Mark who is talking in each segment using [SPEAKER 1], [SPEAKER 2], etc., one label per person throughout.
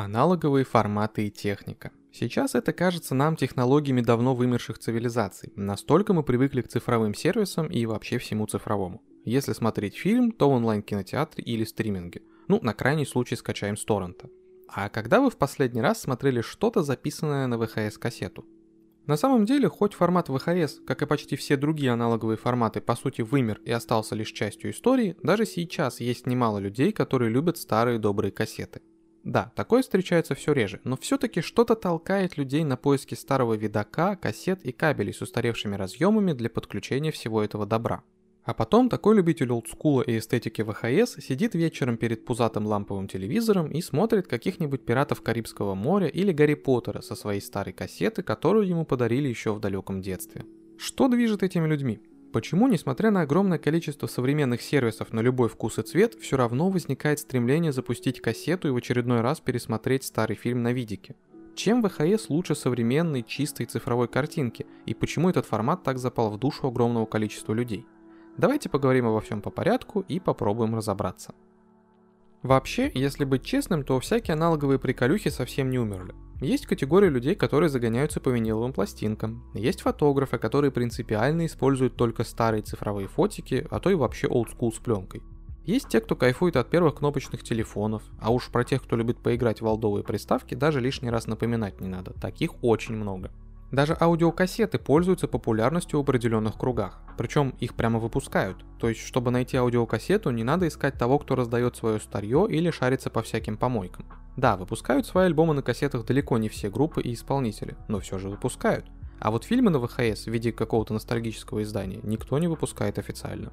[SPEAKER 1] Аналоговые форматы и техника. Сейчас это кажется нам технологиями давно вымерших цивилизаций. Настолько мы привыкли к цифровым сервисам и вообще всему цифровому. Если смотреть фильм, то в онлайн-кинотеатре или стриминге. Ну, на крайний случай скачаем с торрента. А когда вы в последний раз смотрели что-то записанное на VHS-кассету? На самом деле, хоть формат VHS, как и почти все другие аналоговые форматы, по сути вымер и остался лишь частью истории, даже сейчас есть немало людей, которые любят старые добрые кассеты. Да, такое встречается все реже, но все-таки что-то толкает людей на поиски старого видака, кассет и кабелей с устаревшими разъемами для подключения всего этого добра. А потом такой любитель олдскула и эстетики ВХС сидит вечером перед пузатым ламповым телевизором и смотрит каких-нибудь пиратов Карибского моря или Гарри Поттера со своей старой кассеты, которую ему подарили еще в далеком детстве. Что движет этими людьми? Почему, несмотря на огромное количество современных сервисов на любой вкус и цвет, все равно возникает стремление запустить кассету и в очередной раз пересмотреть старый фильм на видике? Чем ВХС лучше современной чистой цифровой картинки и почему этот формат так запал в душу огромного количества людей? Давайте поговорим обо всем по порядку и попробуем разобраться. Вообще, если быть честным, то всякие аналоговые приколюхи совсем не умерли. Есть категория людей, которые загоняются по виниловым пластинкам. Есть фотографы, которые принципиально используют только старые цифровые фотики, а то и вообще олдскул с пленкой. Есть те, кто кайфует от первых кнопочных телефонов, а уж про тех, кто любит поиграть в олдовые приставки, даже лишний раз напоминать не надо, таких очень много. Даже аудиокассеты пользуются популярностью в определенных кругах, причем их прямо выпускают. То есть, чтобы найти аудиокассету, не надо искать того, кто раздает свое старье или шарится по всяким помойкам. Да, выпускают свои альбомы на кассетах далеко не все группы и исполнители, но все же выпускают. А вот фильмы на ВХС в виде какого-то ностальгического издания никто не выпускает официально.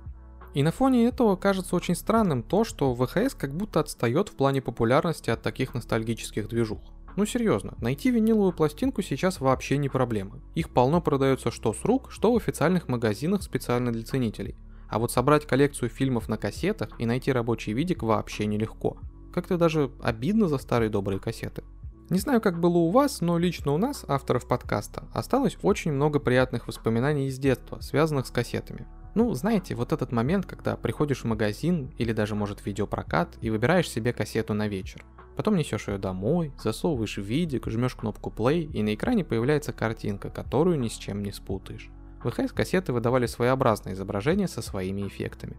[SPEAKER 1] И на фоне этого кажется очень странным то, что ВХС как будто отстает в плане популярности от таких ностальгических движух. Ну серьезно, найти виниловую пластинку сейчас вообще не проблема. Их полно продается что с рук, что в официальных магазинах специально для ценителей. А вот собрать коллекцию фильмов на кассетах и найти рабочий видик вообще нелегко. Как-то даже обидно за старые добрые кассеты. Не знаю, как было у вас, но лично у нас, авторов подкаста, осталось очень много приятных воспоминаний из детства, связанных с кассетами. Ну, знаете, вот этот момент, когда приходишь в магазин или даже, может, в видеопрокат и выбираешь себе кассету на вечер. Потом несешь ее домой, засовываешь в видик, жмешь кнопку play и на экране появляется картинка, которую ни с чем не спутаешь. VHS-кассеты выдавали своеобразное изображение со своими эффектами.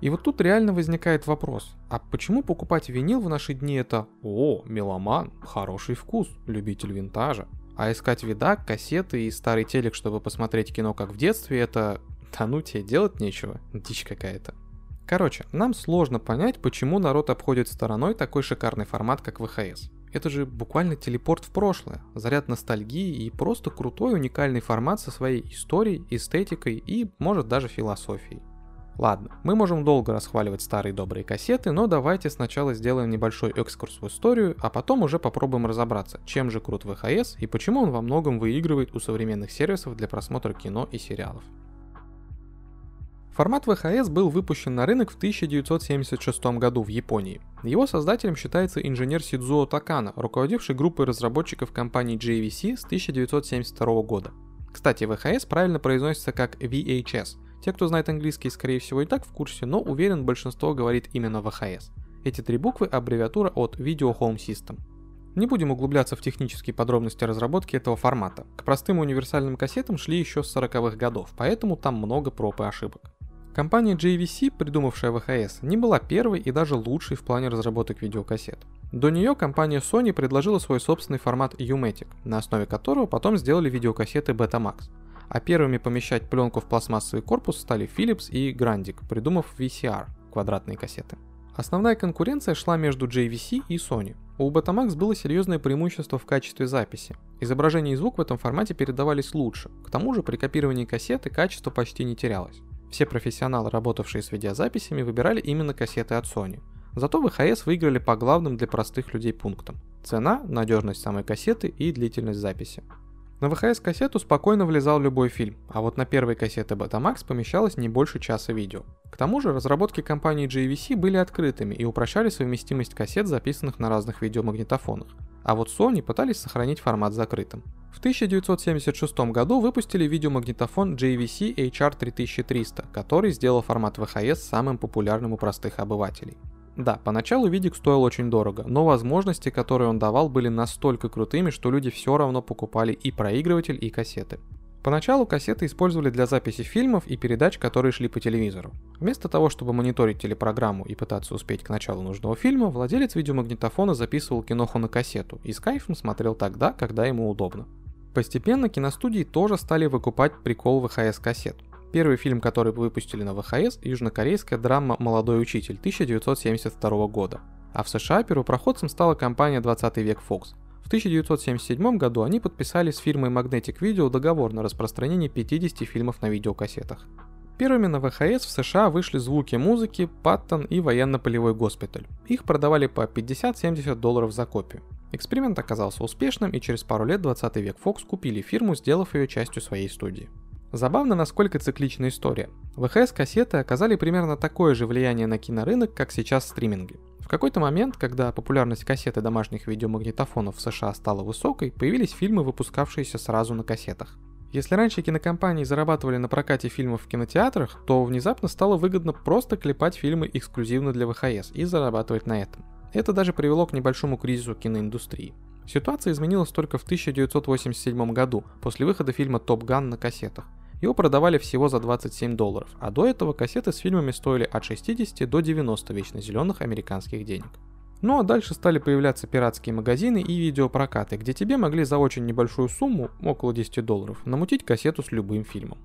[SPEAKER 1] И вот тут реально возникает вопрос, а почему покупать винил в наши дни это «О, меломан, хороший вкус, любитель винтажа», а искать видак, кассеты и старый телек, чтобы посмотреть кино как в детстве, это «Да ну тебе делать нечего, дичь какая-то». Короче, нам сложно понять, почему народ обходит стороной такой шикарный формат, как ВХС. Это же буквально телепорт в прошлое, заряд ностальгии и просто крутой уникальный формат со своей историей, эстетикой и, может, даже философией. Ладно, мы можем долго расхваливать старые добрые кассеты, но давайте сначала сделаем небольшой экскурс в историю, а потом уже попробуем разобраться, чем же крут ВХС и почему он во многом выигрывает у современных сервисов для просмотра кино и сериалов. Формат VHS был выпущен на рынок в 1976 году в Японии. Его создателем считается инженер Сидзуо Такана, руководивший группой разработчиков компании JVC с 1972 года. Кстати, VHS правильно произносится как VHS. Те, кто знает английский, скорее всего и так в курсе, но уверен, большинство говорит именно VHS. Эти три буквы – аббревиатура от Video Home System. Не будем углубляться в технические подробности разработки этого формата. К простым универсальным кассетам шли еще с 40-х годов, поэтому там много проб и ошибок. Компания JVC, придумавшая VHS, не была первой и даже лучшей в плане разработок видеокассет. До нее компания Sony предложила свой собственный формат U-Matic, на основе которого потом сделали видеокассеты Betamax. А первыми помещать пленку в пластмассовый корпус стали Philips и Grandic, придумав VCR – квадратные кассеты. Основная конкуренция шла между JVC и Sony. У Betamax было серьезное преимущество в качестве записи. Изображение и звук в этом формате передавались лучше. К тому же при копировании кассеты качество почти не терялось. Все профессионалы, работавшие с видеозаписями, выбирали именно кассеты от Sony. Зато VHS выиграли по главным для простых людей пунктам. Цена, надежность самой кассеты и длительность записи. На VHS-кассету спокойно влезал любой фильм, а вот на первой кассете Betamax помещалось не больше часа видео. К тому же разработки компании JVC были открытыми и упрощали совместимость кассет, записанных на разных видеомагнитофонах. А вот Sony пытались сохранить формат закрытым. В 1976 году выпустили видеомагнитофон JVC HR3300, который сделал формат VHS самым популярным у простых обывателей. Да, поначалу видик стоил очень дорого, но возможности, которые он давал, были настолько крутыми, что люди все равно покупали и проигрыватель, и кассеты. Поначалу кассеты использовали для записи фильмов и передач, которые шли по телевизору. Вместо того, чтобы мониторить телепрограмму и пытаться успеть к началу нужного фильма, владелец видеомагнитофона записывал киноху на кассету и с кайфом смотрел тогда, когда ему удобно. Постепенно киностудии тоже стали выкупать прикол ВХС-кассет. Первый фильм, который выпустили на ВХС, южнокорейская драма «Молодой учитель» 1972 года. А в США первопроходцем стала компания «20 век Fox», в 1977 году они подписали с фирмой Magnetic Video договор на распространение 50 фильмов на видеокассетах. Первыми на ВХС в США вышли звуки музыки, Паттон и военно-полевой госпиталь. Их продавали по 50-70 долларов за копию. Эксперимент оказался успешным, и через пару лет 20 век Fox купили фирму, сделав ее частью своей студии. Забавно, насколько циклична история. ВХС-кассеты оказали примерно такое же влияние на кинорынок, как сейчас стриминги. В какой-то момент, когда популярность кассеты домашних видеомагнитофонов в США стала высокой, появились фильмы, выпускавшиеся сразу на кассетах. Если раньше кинокомпании зарабатывали на прокате фильмов в кинотеатрах, то внезапно стало выгодно просто клепать фильмы эксклюзивно для ВХС и зарабатывать на этом. Это даже привело к небольшому кризису киноиндустрии. Ситуация изменилась только в 1987 году, после выхода фильма «Топ Ган» на кассетах. Его продавали всего за 27 долларов, а до этого кассеты с фильмами стоили от 60 до 90 вечно зеленых американских денег. Ну а дальше стали появляться пиратские магазины и видеопрокаты, где тебе могли за очень небольшую сумму, около 10 долларов, намутить кассету с любым фильмом.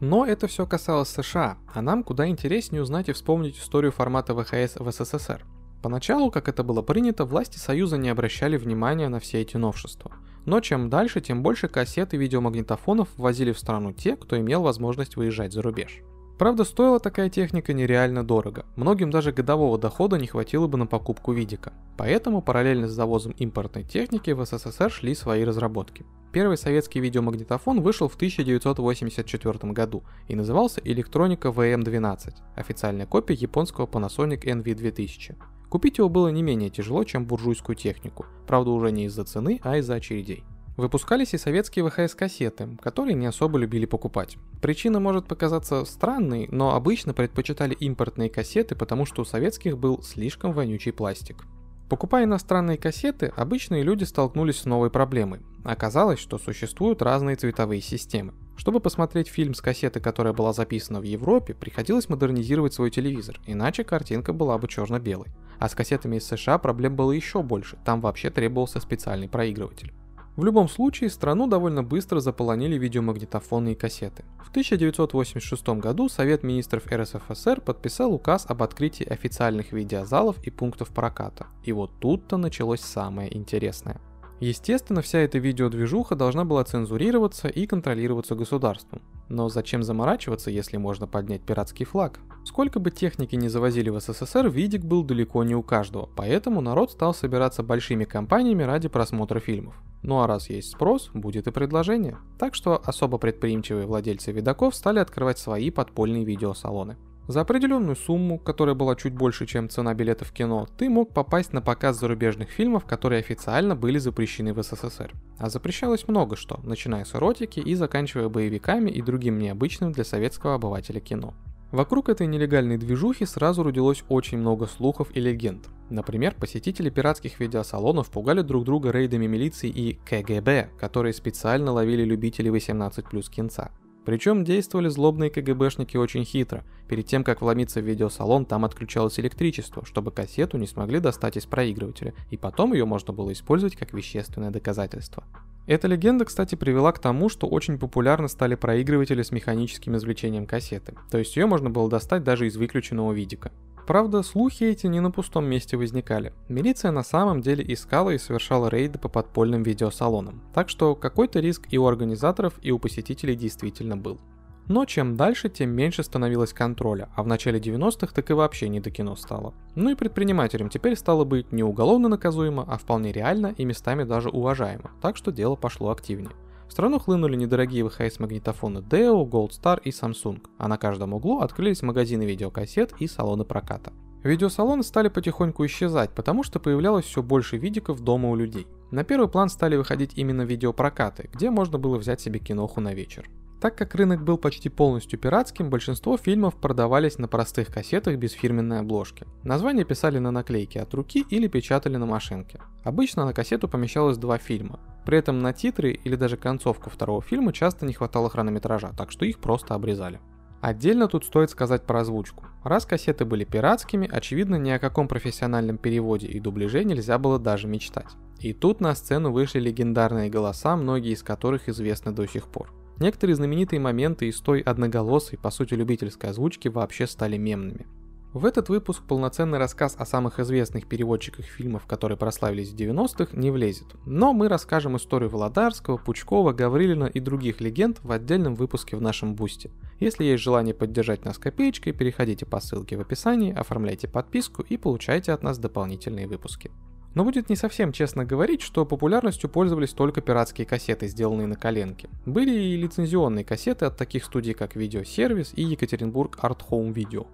[SPEAKER 1] Но это все касалось США, а нам куда интереснее узнать и вспомнить историю формата ВХС в СССР. Поначалу, как это было принято, власти Союза не обращали внимания на все эти новшества. Но чем дальше, тем больше кассет и видеомагнитофонов ввозили в страну те, кто имел возможность выезжать за рубеж. Правда, стоила такая техника нереально дорого. Многим даже годового дохода не хватило бы на покупку видика. Поэтому параллельно с завозом импортной техники в СССР шли свои разработки. Первый советский видеомагнитофон вышел в 1984 году и назывался электроника VM12, официальная копия японского Panasonic NV2000. Купить его было не менее тяжело, чем буржуйскую технику, правда уже не из-за цены, а из-за очередей. Выпускались и советские ВХС-кассеты, которые не особо любили покупать. Причина может показаться странной, но обычно предпочитали импортные кассеты, потому что у советских был слишком вонючий пластик. Покупая иностранные кассеты, обычные люди столкнулись с новой проблемой. Оказалось, что существуют разные цветовые системы. Чтобы посмотреть фильм с кассеты, которая была записана в Европе, приходилось модернизировать свой телевизор, иначе картинка была бы черно-белой. А с кассетами из США проблем было еще больше, там вообще требовался специальный проигрыватель. В любом случае, страну довольно быстро заполонили видеомагнитофонные кассеты. В 1986 году Совет министров РСФСР подписал указ об открытии официальных видеозалов и пунктов проката. И вот тут-то началось самое интересное. Естественно, вся эта видеодвижуха должна была цензурироваться и контролироваться государством. Но зачем заморачиваться, если можно поднять пиратский флаг? Сколько бы техники не завозили в СССР, видик был далеко не у каждого, поэтому народ стал собираться большими компаниями ради просмотра фильмов. Ну а раз есть спрос, будет и предложение. Так что особо предприимчивые владельцы видаков стали открывать свои подпольные видеосалоны. За определенную сумму, которая была чуть больше, чем цена билета в кино, ты мог попасть на показ зарубежных фильмов, которые официально были запрещены в СССР. А запрещалось много что, начиная с эротики и заканчивая боевиками и другим необычным для советского обывателя кино. Вокруг этой нелегальной движухи сразу родилось очень много слухов и легенд. Например, посетители пиратских видеосалонов пугали друг друга рейдами милиции и КГБ, которые специально ловили любителей 18+, кинца. Причем действовали злобные КГБшники очень хитро. Перед тем, как вломиться в видеосалон, там отключалось электричество, чтобы кассету не смогли достать из проигрывателя, и потом ее можно было использовать как вещественное доказательство. Эта легенда, кстати, привела к тому, что очень популярны стали проигрыватели с механическим извлечением кассеты, то есть ее можно было достать даже из выключенного видика. Правда, слухи эти не на пустом месте возникали. Милиция на самом деле искала и совершала рейды по подпольным видеосалонам, так что какой-то риск и у организаторов, и у посетителей действительно был. Но чем дальше, тем меньше становилось контроля, а в начале 90-х так и вообще не до кино стало. Ну и предпринимателям теперь стало быть не уголовно наказуемо, а вполне реально и местами даже уважаемо, так что дело пошло активнее. В страну хлынули недорогие VHS-магнитофоны Deo, Gold Star и Samsung, а на каждом углу открылись магазины видеокассет и салоны проката. Видеосалоны стали потихоньку исчезать, потому что появлялось все больше видиков дома у людей. На первый план стали выходить именно видеопрокаты, где можно было взять себе киноху на вечер. Так как рынок был почти полностью пиратским, большинство фильмов продавались на простых кассетах без фирменной обложки. Названия писали на наклейке от руки или печатали на машинке. Обычно на кассету помещалось два фильма. При этом на титры или даже концовку второго фильма часто не хватало хронометража, так что их просто обрезали. Отдельно тут стоит сказать про озвучку. Раз кассеты были пиратскими, очевидно ни о каком профессиональном переводе и дубляже нельзя было даже мечтать. И тут на сцену вышли легендарные голоса, многие из которых известны до сих пор. Некоторые знаменитые моменты из той одноголосой, по сути любительской озвучки вообще стали мемными. В этот выпуск полноценный рассказ о самых известных переводчиках фильмов, которые прославились в 90-х, не влезет. Но мы расскажем историю Володарского, Пучкова, Гаврилина и других легенд в отдельном выпуске в нашем бусте. Если есть желание поддержать нас копеечкой, переходите по ссылке в описании, оформляйте подписку и получайте от нас дополнительные выпуски. Но будет не совсем честно говорить, что популярностью пользовались только пиратские кассеты, сделанные на коленке. Были и лицензионные кассеты от таких студий, как Видеосервис и Екатеринбург Art Home Video.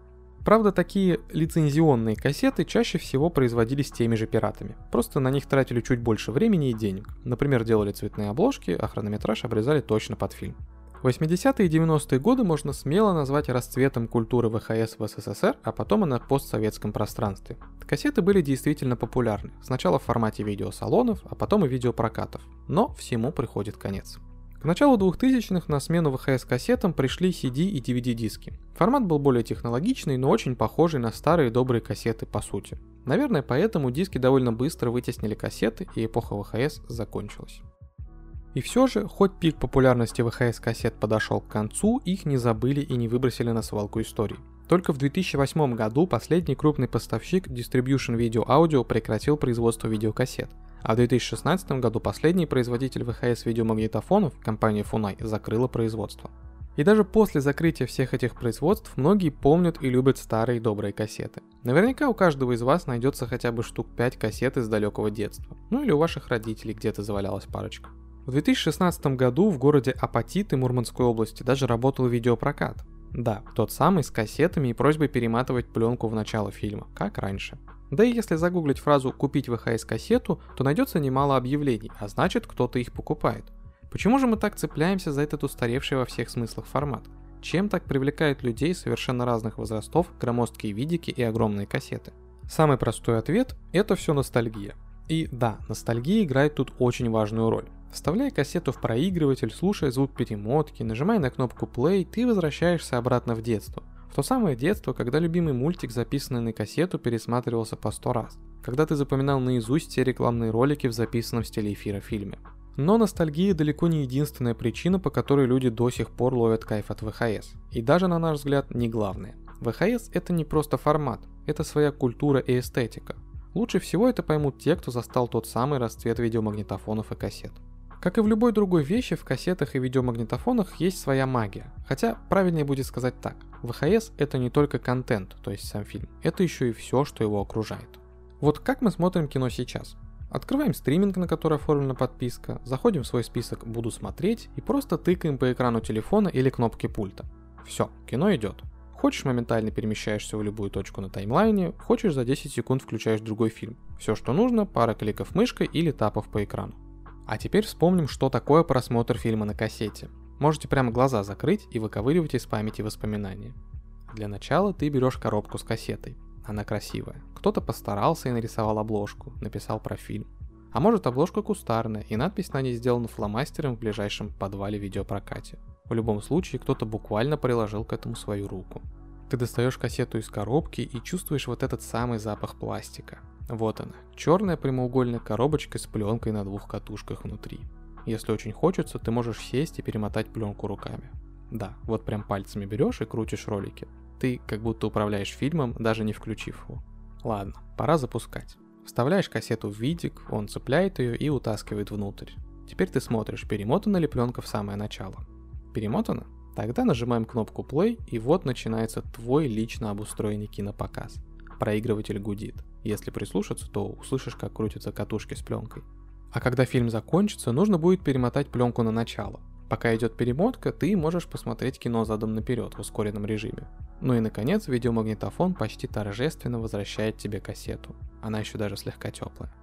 [SPEAKER 1] Правда, такие лицензионные кассеты чаще всего производились теми же пиратами. Просто на них тратили чуть больше времени и денег. Например, делали цветные обложки, а хронометраж обрезали точно под фильм. 80-е и 90-е годы можно смело назвать расцветом культуры ВХС в СССР, а потом и на постсоветском пространстве. Кассеты были действительно популярны, сначала в формате видеосалонов, а потом и видеопрокатов. Но всему приходит конец. К началу 2000-х на смену ВХС-кассетам пришли CD и DVD-диски. Формат был более технологичный, но очень похожий на старые добрые кассеты по сути. Наверное, поэтому диски довольно быстро вытеснили кассеты, и эпоха ВХС закончилась. И все же, хоть пик популярности ВХС-кассет подошел к концу, их не забыли и не выбросили на свалку истории. Только в 2008 году последний крупный поставщик Distribution Video Audio прекратил производство видеокассет, а в 2016 году последний производитель ВХС видеомагнитофонов, компания Funai, закрыла производство. И даже после закрытия всех этих производств многие помнят и любят старые добрые кассеты. Наверняка у каждого из вас найдется хотя бы штук 5 кассет из далекого детства. Ну или у ваших родителей где-то завалялась парочка. В 2016 году в городе Апатиты Мурманской области даже работал видеопрокат. Да, тот самый с кассетами и просьбой перематывать пленку в начало фильма, как раньше. Да и если загуглить фразу «купить ВХС-кассету», то найдется немало объявлений, а значит кто-то их покупает. Почему же мы так цепляемся за этот устаревший во всех смыслах формат? Чем так привлекают людей совершенно разных возрастов громоздкие видики и огромные кассеты? Самый простой ответ – это все ностальгия. И да, ностальгия играет тут очень важную роль. Вставляя кассету в проигрыватель, слушая звук перемотки, нажимая на кнопку play, ты возвращаешься обратно в детство. В то самое детство, когда любимый мультик, записанный на кассету, пересматривался по сто раз. Когда ты запоминал наизусть все рекламные ролики в записанном стиле эфира фильме. Но ностальгия далеко не единственная причина, по которой люди до сих пор ловят кайф от ВХС. И даже, на наш взгляд, не главное. ВХС это не просто формат, это своя культура и эстетика. Лучше всего это поймут те, кто застал тот самый расцвет видеомагнитофонов и кассет. Как и в любой другой вещи, в кассетах и видеомагнитофонах есть своя магия. Хотя правильнее будет сказать так. ВХС это не только контент, то есть сам фильм, это еще и все, что его окружает. Вот как мы смотрим кино сейчас? Открываем стриминг, на который оформлена подписка, заходим в свой список «Буду смотреть» и просто тыкаем по экрану телефона или кнопки пульта. Все, кино идет. Хочешь, моментально перемещаешься в любую точку на таймлайне, хочешь, за 10 секунд включаешь другой фильм. Все, что нужно, пара кликов мышкой или тапов по экрану. А теперь вспомним, что такое просмотр фильма на кассете. Можете прямо глаза закрыть и выковыривать из памяти воспоминания. Для начала ты берешь коробку с кассетой. Она красивая. Кто-то постарался и нарисовал обложку, написал про фильм. А может обложка кустарная, и надпись на ней сделана фломастером в ближайшем подвале видеопрокате. В любом случае, кто-то буквально приложил к этому свою руку. Ты достаешь кассету из коробки и чувствуешь вот этот самый запах пластика. Вот она, черная прямоугольная коробочка с пленкой на двух катушках внутри. Если очень хочется, ты можешь сесть и перемотать пленку руками. Да, вот прям пальцами берешь и крутишь ролики. Ты как будто управляешь фильмом, даже не включив его. Ладно, пора запускать. Вставляешь кассету в видик, он цепляет ее и утаскивает внутрь. Теперь ты смотришь, перемотана ли пленка в самое начало. Перемотана? Тогда нажимаем кнопку play, и вот начинается твой лично обустроенный кинопоказ. Проигрыватель гудит. Если прислушаться, то услышишь, как крутятся катушки с пленкой. А когда фильм закончится, нужно будет перемотать пленку на начало. Пока идет перемотка, ты можешь посмотреть кино задом наперед в ускоренном режиме. Ну и наконец, видеомагнитофон почти торжественно возвращает тебе кассету. Она еще даже слегка теплая.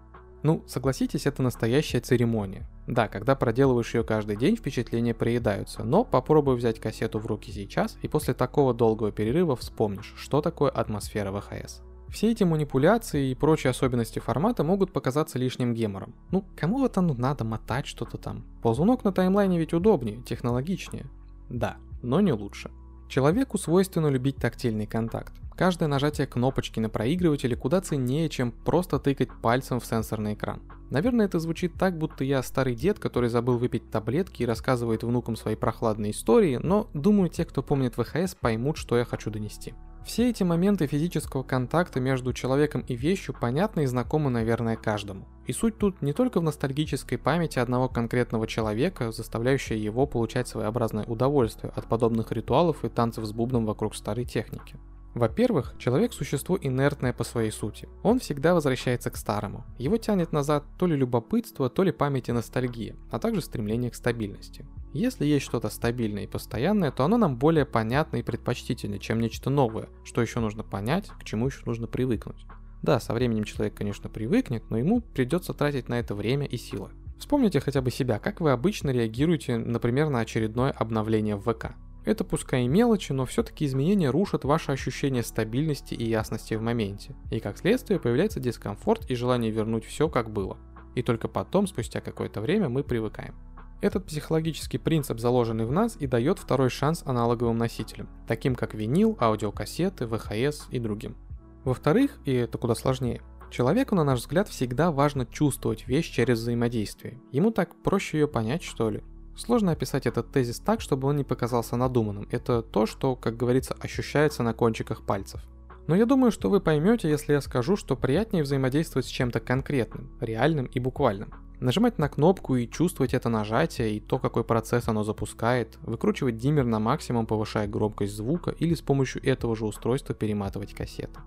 [SPEAKER 1] Ну, согласитесь, это настоящая церемония. Да, когда проделываешь ее каждый день, впечатления приедаются, но попробуй взять кассету в руки сейчас, и после такого долгого перерыва вспомнишь, что такое атмосфера ВХС. Все эти манипуляции и прочие особенности формата могут показаться лишним гемором. Ну, кому это ну, надо мотать что-то там? Ползунок на таймлайне ведь удобнее, технологичнее. Да, но не лучше. Человеку свойственно любить тактильный контакт. Каждое нажатие кнопочки на проигрывателе куда ценнее, чем просто тыкать пальцем в сенсорный экран. Наверное, это звучит так, будто я старый дед, который забыл выпить таблетки и рассказывает внукам свои прохладные истории, но думаю, те, кто помнит ВХС, поймут, что я хочу донести. Все эти моменты физического контакта между человеком и вещью понятны и знакомы, наверное, каждому. И суть тут не только в ностальгической памяти одного конкретного человека, заставляющей его получать своеобразное удовольствие от подобных ритуалов и танцев с бубном вокруг старой техники. Во-первых, человек – существо инертное по своей сути. Он всегда возвращается к старому. Его тянет назад то ли любопытство, то ли память и ностальгия, а также стремление к стабильности. Если есть что-то стабильное и постоянное, то оно нам более понятно и предпочтительно, чем нечто новое, что еще нужно понять, к чему еще нужно привыкнуть. Да, со временем человек, конечно, привыкнет, но ему придется тратить на это время и силы. Вспомните хотя бы себя, как вы обычно реагируете, например, на очередное обновление в ВК. Это пускай и мелочи, но все-таки изменения рушат ваше ощущение стабильности и ясности в моменте. И как следствие появляется дискомфорт и желание вернуть все как было. И только потом, спустя какое-то время, мы привыкаем. Этот психологический принцип, заложенный в нас, и дает второй шанс аналоговым носителям, таким как винил, аудиокассеты, ВХС и другим. Во-вторых, и это куда сложнее, человеку, на наш взгляд, всегда важно чувствовать вещь через взаимодействие. Ему так проще ее понять, что ли. Сложно описать этот тезис так, чтобы он не показался надуманным. Это то, что, как говорится, ощущается на кончиках пальцев. Но я думаю, что вы поймете, если я скажу, что приятнее взаимодействовать с чем-то конкретным, реальным и буквальным. Нажимать на кнопку и чувствовать это нажатие и то, какой процесс оно запускает, выкручивать диммер на максимум, повышая громкость звука или с помощью этого же устройства перематывать кассеты.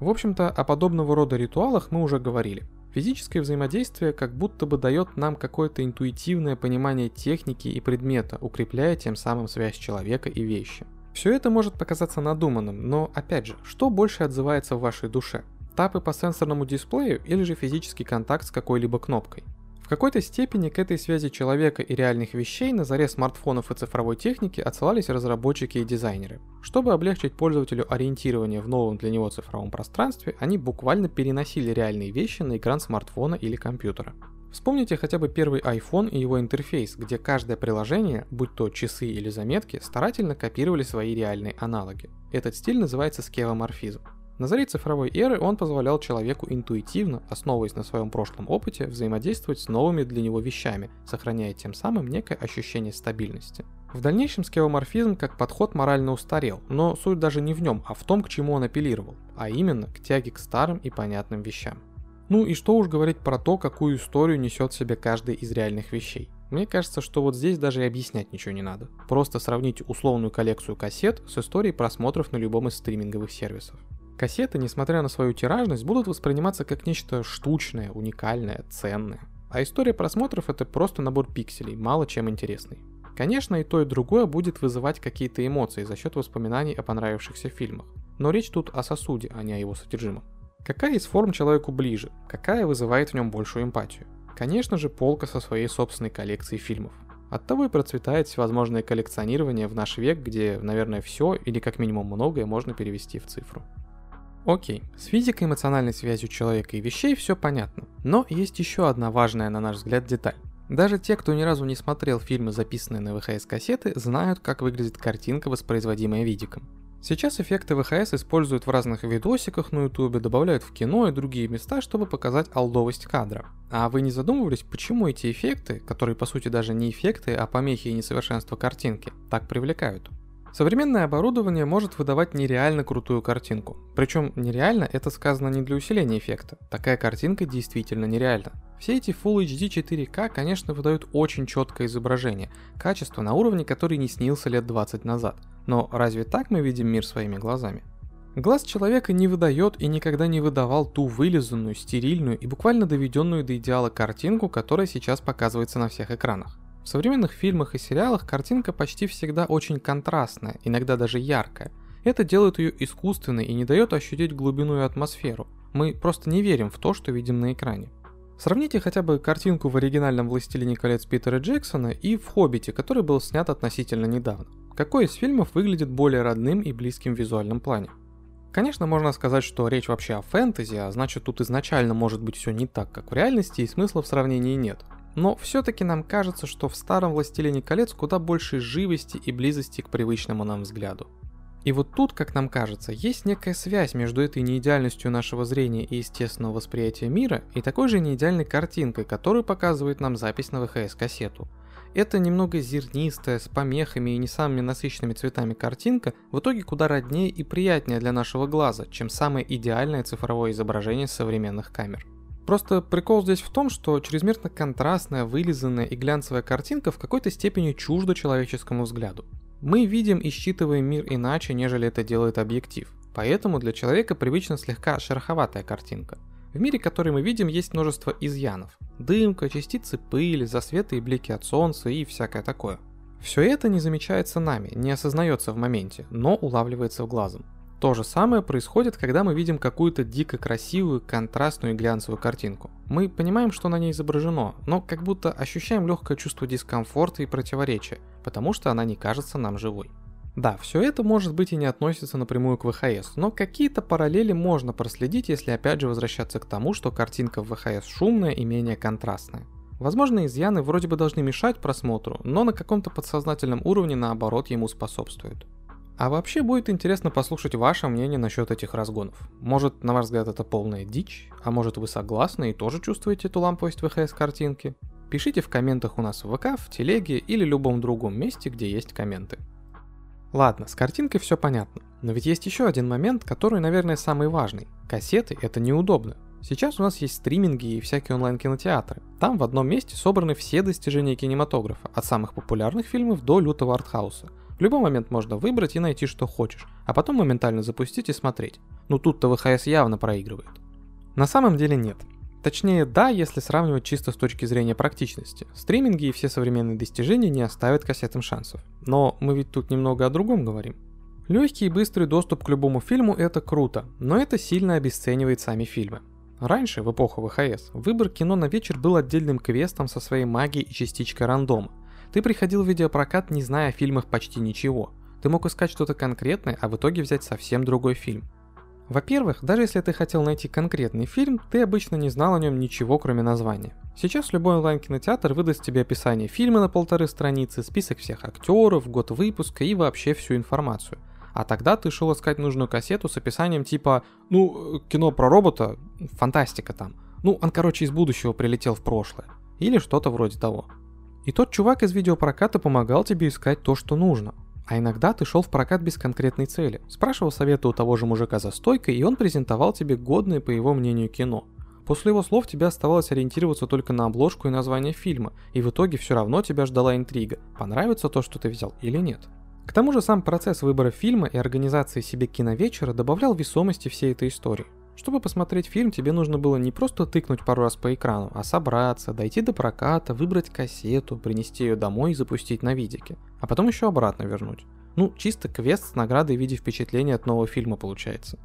[SPEAKER 1] В общем-то, о подобного рода ритуалах мы уже говорили. Физическое взаимодействие как будто бы дает нам какое-то интуитивное понимание техники и предмета, укрепляя тем самым связь человека и вещи. Все это может показаться надуманным, но опять же, что больше отзывается в вашей душе? Тапы по сенсорному дисплею или же физический контакт с какой-либо кнопкой? В какой-то степени к этой связи человека и реальных вещей на заре смартфонов и цифровой техники отсылались разработчики и дизайнеры. Чтобы облегчить пользователю ориентирование в новом для него цифровом пространстве, они буквально переносили реальные вещи на экран смартфона или компьютера. Вспомните хотя бы первый iPhone и его интерфейс, где каждое приложение, будь то часы или заметки, старательно копировали свои реальные аналоги. Этот стиль называется скевоморфизм. На заре цифровой эры он позволял человеку интуитивно, основываясь на своем прошлом опыте, взаимодействовать с новыми для него вещами, сохраняя тем самым некое ощущение стабильности. В дальнейшем скеоморфизм как подход морально устарел, но суть даже не в нем, а в том, к чему он апеллировал, а именно к тяге к старым и понятным вещам. Ну и что уж говорить про то, какую историю несет в себе каждый из реальных вещей. Мне кажется, что вот здесь даже и объяснять ничего не надо. Просто сравните условную коллекцию кассет с историей просмотров на любом из стриминговых сервисов. Кассеты, несмотря на свою тиражность, будут восприниматься как нечто штучное, уникальное, ценное. А история просмотров это просто набор пикселей, мало чем интересный. Конечно, и то, и другое будет вызывать какие-то эмоции за счет воспоминаний о понравившихся фильмах. Но речь тут о сосуде, а не о его содержимом. Какая из форм человеку ближе? Какая вызывает в нем большую эмпатию? Конечно же, полка со своей собственной коллекцией фильмов. Оттого и процветает всевозможное коллекционирование в наш век, где, наверное, все или как минимум многое можно перевести в цифру. Окей, с физикой эмоциональной связью человека и вещей все понятно. Но есть еще одна важная, на наш взгляд, деталь. Даже те, кто ни разу не смотрел фильмы, записанные на ВХС-кассеты, знают, как выглядит картинка, воспроизводимая видиком. Сейчас эффекты ВХС используют в разных видосиках на ютубе, добавляют в кино и другие места, чтобы показать алдовость кадра. А вы не задумывались, почему эти эффекты, которые по сути даже не эффекты, а помехи и несовершенства картинки, так привлекают? Современное оборудование может выдавать нереально крутую картинку. Причем нереально это сказано не для усиления эффекта. Такая картинка действительно нереальна. Все эти Full HD 4K, конечно, выдают очень четкое изображение, качество на уровне, который не снился лет 20 назад. Но разве так мы видим мир своими глазами? Глаз человека не выдает и никогда не выдавал ту вылизанную, стерильную и буквально доведенную до идеала картинку, которая сейчас показывается на всех экранах. В современных фильмах и сериалах картинка почти всегда очень контрастная, иногда даже яркая. Это делает ее искусственной и не дает ощутить глубину и атмосферу. Мы просто не верим в то, что видим на экране. Сравните хотя бы картинку в оригинальном «Властелине колец» Питера Джексона и в «Хоббите», который был снят относительно недавно. Какой из фильмов выглядит более родным и близким в визуальном плане? Конечно, можно сказать, что речь вообще о фэнтези, а значит тут изначально может быть все не так, как в реальности, и смысла в сравнении нет. Но все-таки нам кажется, что в старом «Властелине колец» куда больше живости и близости к привычному нам взгляду. И вот тут, как нам кажется, есть некая связь между этой неидеальностью нашего зрения и естественного восприятия мира и такой же неидеальной картинкой, которую показывает нам запись на ВХС-кассету. Эта немного зернистая, с помехами и не самыми насыщенными цветами картинка в итоге куда роднее и приятнее для нашего глаза, чем самое идеальное цифровое изображение современных камер. Просто прикол здесь в том, что чрезмерно контрастная, вылизанная и глянцевая картинка в какой-то степени чужда человеческому взгляду. Мы видим и считываем мир иначе, нежели это делает объектив. Поэтому для человека привычна слегка шероховатая картинка. В мире, который мы видим, есть множество изъянов. Дымка, частицы пыли, засветы и блики от солнца и всякое такое. Все это не замечается нами, не осознается в моменте, но улавливается в глазом. То же самое происходит, когда мы видим какую-то дико красивую, контрастную и глянцевую картинку. Мы понимаем, что на ней изображено, но как будто ощущаем легкое чувство дискомфорта и противоречия, потому что она не кажется нам живой. Да, все это может быть и не относится напрямую к ВХС, но какие-то параллели можно проследить, если опять же возвращаться к тому, что картинка в ВХС шумная и менее контрастная. Возможно, изъяны вроде бы должны мешать просмотру, но на каком-то подсознательном уровне наоборот ему способствуют. А вообще будет интересно послушать ваше мнение насчет этих разгонов. Может, на ваш взгляд, это полная дичь, а может вы согласны и тоже чувствуете эту ламповость ВХС картинки? Пишите в комментах у нас в ВК, в телеге или любом другом месте, где есть комменты. Ладно, с картинкой все понятно, но ведь есть еще один момент, который, наверное, самый важный. Кассеты — это неудобно. Сейчас у нас есть стриминги и всякие онлайн-кинотеатры. Там в одном месте собраны все достижения кинематографа, от самых популярных фильмов до лютого артхауса — в любой момент можно выбрать и найти что хочешь, а потом моментально запустить и смотреть. Ну тут-то ВХС явно проигрывает. На самом деле нет. Точнее, да, если сравнивать чисто с точки зрения практичности. Стриминги и все современные достижения не оставят кассетам шансов. Но мы ведь тут немного о другом говорим. Легкий и быстрый доступ к любому фильму это круто, но это сильно обесценивает сами фильмы. Раньше, в эпоху ВХС, выбор кино на вечер был отдельным квестом со своей магией и частичкой рандома. Ты приходил в видеопрокат, не зная о фильмах почти ничего. Ты мог искать что-то конкретное, а в итоге взять совсем другой фильм. Во-первых, даже если ты хотел найти конкретный фильм, ты обычно не знал о нем ничего, кроме названия. Сейчас любой онлайн-кинотеатр выдаст тебе описание фильма на полторы страницы, список всех актеров, год выпуска и вообще всю информацию. А тогда ты шел искать нужную кассету с описанием типа, ну, кино про робота, фантастика там. Ну, он, короче, из будущего прилетел в прошлое. Или что-то вроде того. И тот чувак из видеопроката помогал тебе искать то, что нужно. А иногда ты шел в прокат без конкретной цели. Спрашивал совета у того же мужика за стойкой, и он презентовал тебе годное, по его мнению, кино. После его слов тебе оставалось ориентироваться только на обложку и название фильма, и в итоге все равно тебя ждала интрига, понравится то, что ты взял или нет. К тому же сам процесс выбора фильма и организации себе киновечера добавлял весомости всей этой истории. Чтобы посмотреть фильм, тебе нужно было не просто тыкнуть пару раз по экрану, а собраться, дойти до проката, выбрать кассету, принести ее домой и запустить на видике, а потом еще обратно вернуть. Ну, чисто квест с наградой в виде впечатления от нового фильма получается.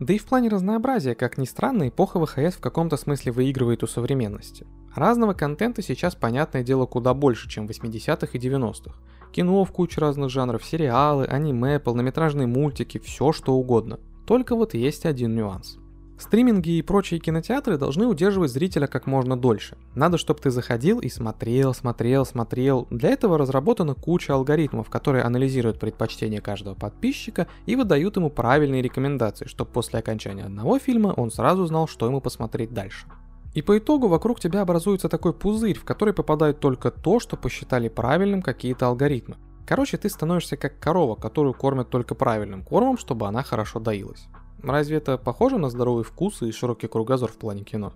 [SPEAKER 1] Да и в плане разнообразия, как ни странно, эпоха ВХС в каком-то смысле выигрывает у современности. Разного контента сейчас, понятное дело, куда больше, чем в 80-х и 90-х. Кино в куче разных жанров, сериалы, аниме, полнометражные мультики, все что угодно. Только вот есть один нюанс – Стриминги и прочие кинотеатры должны удерживать зрителя как можно дольше. Надо, чтобы ты заходил и смотрел, смотрел, смотрел. Для этого разработана куча алгоритмов, которые анализируют предпочтения каждого подписчика и выдают ему правильные рекомендации, чтобы после окончания одного фильма он сразу знал, что ему посмотреть дальше. И по итогу вокруг тебя образуется такой пузырь, в который попадает только то, что посчитали правильным какие-то алгоритмы. Короче, ты становишься как корова, которую кормят только правильным кормом, чтобы она хорошо доилась. Разве это похоже на здоровый вкус и широкий кругозор в плане кино?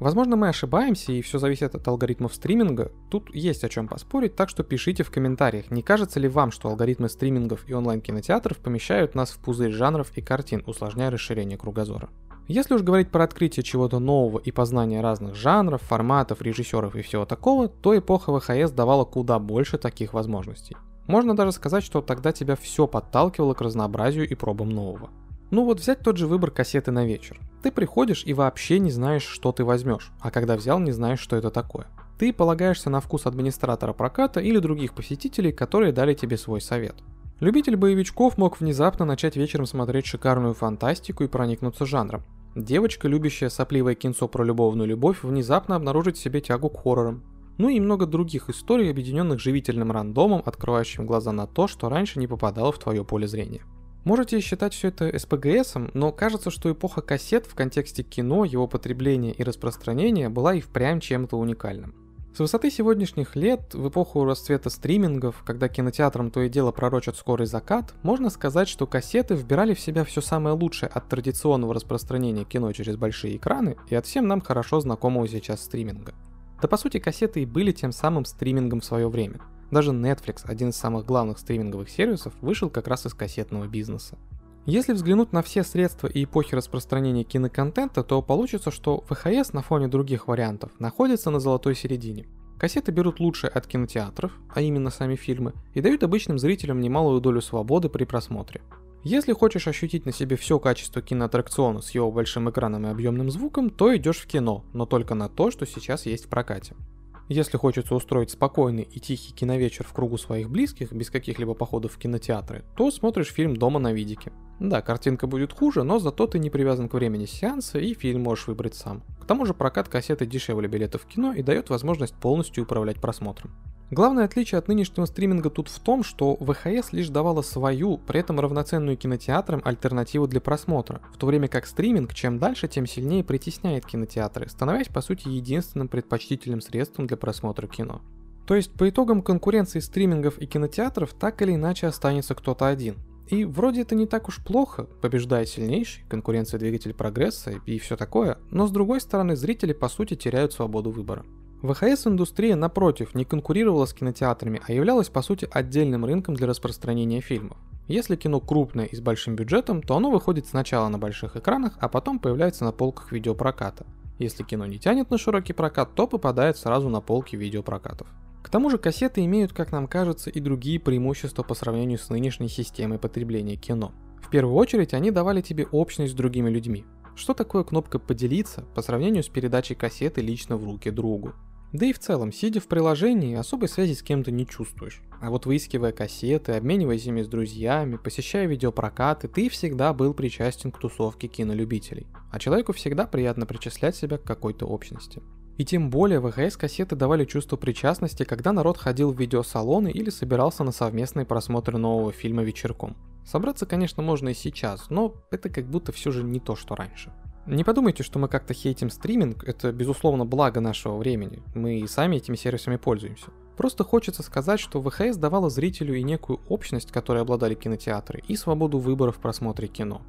[SPEAKER 1] Возможно, мы ошибаемся, и все зависит от алгоритмов стриминга. Тут есть о чем поспорить, так что пишите в комментариях, не кажется ли вам, что алгоритмы стримингов и онлайн-кинотеатров помещают нас в пузырь жанров и картин, усложняя расширение кругозора. Если уж говорить про открытие чего-то нового и познание разных жанров, форматов, режиссеров и всего такого, то эпоха ВХС давала куда больше таких возможностей. Можно даже сказать, что тогда тебя все подталкивало к разнообразию и пробам нового. Ну вот взять тот же выбор кассеты на вечер. Ты приходишь и вообще не знаешь, что ты возьмешь, а когда взял, не знаешь, что это такое. Ты полагаешься на вкус администратора проката или других посетителей, которые дали тебе свой совет. Любитель боевичков мог внезапно начать вечером смотреть шикарную фантастику и проникнуться жанром. Девочка, любящая сопливое кинцо про любовную любовь, внезапно обнаружит в себе тягу к хоррорам. Ну и много других историй, объединенных живительным рандомом, открывающим глаза на то, что раньше не попадало в твое поле зрения. Можете считать все это СПГСом, но кажется, что эпоха кассет в контексте кино, его потребления и распространения была и впрямь чем-то уникальным. С высоты сегодняшних лет, в эпоху расцвета стримингов, когда кинотеатрам то и дело пророчат скорый закат, можно сказать, что кассеты вбирали в себя все самое лучшее от традиционного распространения кино через большие экраны и от всем нам хорошо знакомого сейчас стриминга. Да по сути кассеты и были тем самым стримингом в свое время. Даже Netflix, один из самых главных стриминговых сервисов, вышел как раз из кассетного бизнеса. Если взглянуть на все средства и эпохи распространения киноконтента, то получится, что ВХС на фоне других вариантов находится на золотой середине. Кассеты берут лучшее от кинотеатров, а именно сами фильмы, и дают обычным зрителям немалую долю свободы при просмотре. Если хочешь ощутить на себе все качество киноаттракциона с его большим экраном и объемным звуком, то идешь в кино, но только на то, что сейчас есть в прокате. Если хочется устроить спокойный и тихий киновечер в кругу своих близких, без каких-либо походов в кинотеатры, то смотришь фильм дома на видике. Да, картинка будет хуже, но зато ты не привязан к времени сеанса и фильм можешь выбрать сам. К тому же прокат кассеты дешевле билетов в кино и дает возможность полностью управлять просмотром. Главное отличие от нынешнего стриминга тут в том, что ВХС лишь давала свою, при этом равноценную кинотеатрам альтернативу для просмотра, в то время как стриминг чем дальше, тем сильнее притесняет кинотеатры, становясь по сути единственным предпочтительным средством для просмотра кино. То есть по итогам конкуренции стримингов и кинотеатров так или иначе останется кто-то один. И вроде это не так уж плохо, побеждает сильнейший, конкуренция двигатель прогресса и все такое, но с другой стороны зрители по сути теряют свободу выбора. ВХС-индустрия, напротив, не конкурировала с кинотеатрами, а являлась по сути отдельным рынком для распространения фильмов. Если кино крупное и с большим бюджетом, то оно выходит сначала на больших экранах, а потом появляется на полках видеопроката. Если кино не тянет на широкий прокат, то попадает сразу на полки видеопрокатов. К тому же кассеты имеют, как нам кажется, и другие преимущества по сравнению с нынешней системой потребления кино. В первую очередь они давали тебе общность с другими людьми. Что такое кнопка «Поделиться» по сравнению с передачей кассеты лично в руки другу? Да и в целом, сидя в приложении, особой связи с кем-то не чувствуешь. А вот выискивая кассеты, обмениваясь ими с друзьями, посещая видеопрокаты, ты всегда был причастен к тусовке кинолюбителей. А человеку всегда приятно причислять себя к какой-то общности. И тем более ВХС-кассеты давали чувство причастности, когда народ ходил в видеосалоны или собирался на совместный просмотр нового фильма вечерком. Собраться, конечно, можно и сейчас, но это как будто все же не то, что раньше. Не подумайте, что мы как-то хейтим стриминг, это безусловно благо нашего времени, мы и сами этими сервисами пользуемся. Просто хочется сказать, что ВХС давала зрителю и некую общность, которой обладали кинотеатры, и свободу выбора в просмотре кино.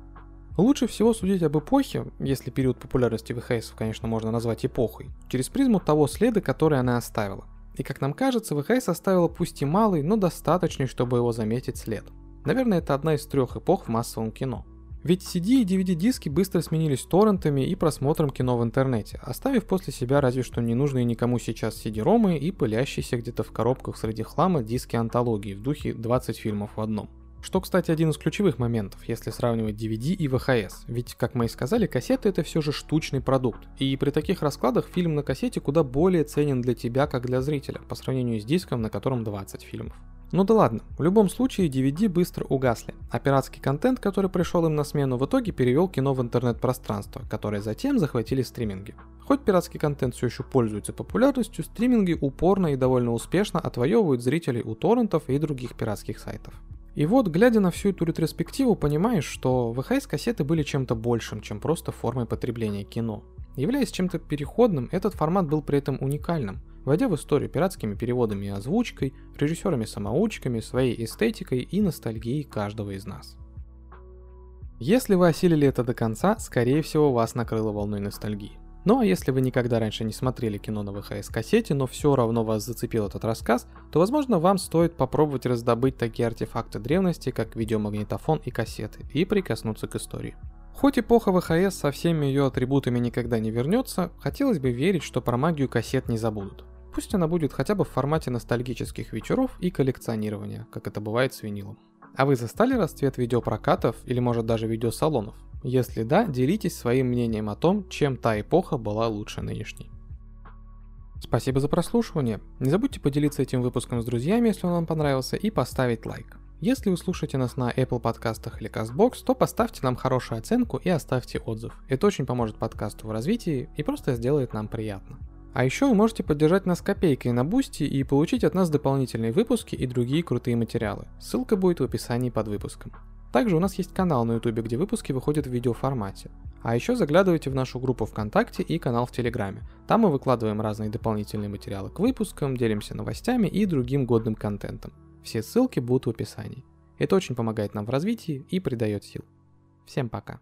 [SPEAKER 1] Лучше всего судить об эпохе, если период популярности ВХС, конечно, можно назвать эпохой, через призму того следа, который она оставила. И как нам кажется, ВХС оставила пусть и малый, но достаточный, чтобы его заметить след. Наверное, это одна из трех эпох в массовом кино. Ведь CD и DVD-диски быстро сменились торрентами и просмотром кино в интернете, оставив после себя разве что ненужные никому сейчас CD-ромы и пылящиеся где-то в коробках среди хлама диски антологии в духе 20 фильмов в одном. Что, кстати, один из ключевых моментов, если сравнивать DVD и VHS. Ведь, как мы и сказали, кассеты это все же штучный продукт. И при таких раскладах фильм на кассете куда более ценен для тебя, как для зрителя, по сравнению с диском, на котором 20 фильмов. Ну да ладно, в любом случае DVD быстро угасли, а пиратский контент, который пришел им на смену, в итоге перевел кино в интернет-пространство, которое затем захватили стриминги. Хоть пиратский контент все еще пользуется популярностью, стриминги упорно и довольно успешно отвоевывают зрителей у торрентов и других пиратских сайтов. И вот, глядя на всю эту ретроспективу, понимаешь, что ВХС-кассеты были чем-то большим, чем просто формой потребления кино. Являясь чем-то переходным, этот формат был при этом уникальным – войдя в историю пиратскими переводами и озвучкой, режиссерами-самоучками, своей эстетикой и ностальгией каждого из нас. Если вы осилили это до конца, скорее всего вас накрыло волной ностальгии. Ну а если вы никогда раньше не смотрели кино на ВХС-кассете, но все равно вас зацепил этот рассказ, то возможно вам стоит попробовать раздобыть такие артефакты древности, как видеомагнитофон и кассеты, и прикоснуться к истории. Хоть эпоха ВХС со всеми ее атрибутами никогда не вернется, хотелось бы верить, что про магию кассет не забудут. Пусть она будет хотя бы в формате ностальгических вечеров и коллекционирования, как это бывает с винилом. А вы застали расцвет видеопрокатов или может даже видеосалонов? Если да, делитесь своим мнением о том, чем та эпоха была лучше нынешней. Спасибо за прослушивание. Не забудьте поделиться этим выпуском с друзьями, если он вам понравился, и поставить лайк. Если вы слушаете нас на Apple подкастах или CastBox, то поставьте нам хорошую оценку и оставьте отзыв. Это очень поможет подкасту в развитии и просто сделает нам приятно. А еще вы можете поддержать нас копейкой на Boosty и получить от нас дополнительные выпуски и другие крутые материалы. Ссылка будет в описании под выпуском. Также у нас есть канал на YouTube, где выпуски выходят в видеоформате. А еще заглядывайте в нашу группу ВКонтакте и канал в Телеграме. Там мы выкладываем разные дополнительные материалы к выпускам, делимся новостями и другим годным контентом. Все ссылки будут в описании. Это очень помогает нам в развитии и придает сил. Всем пока.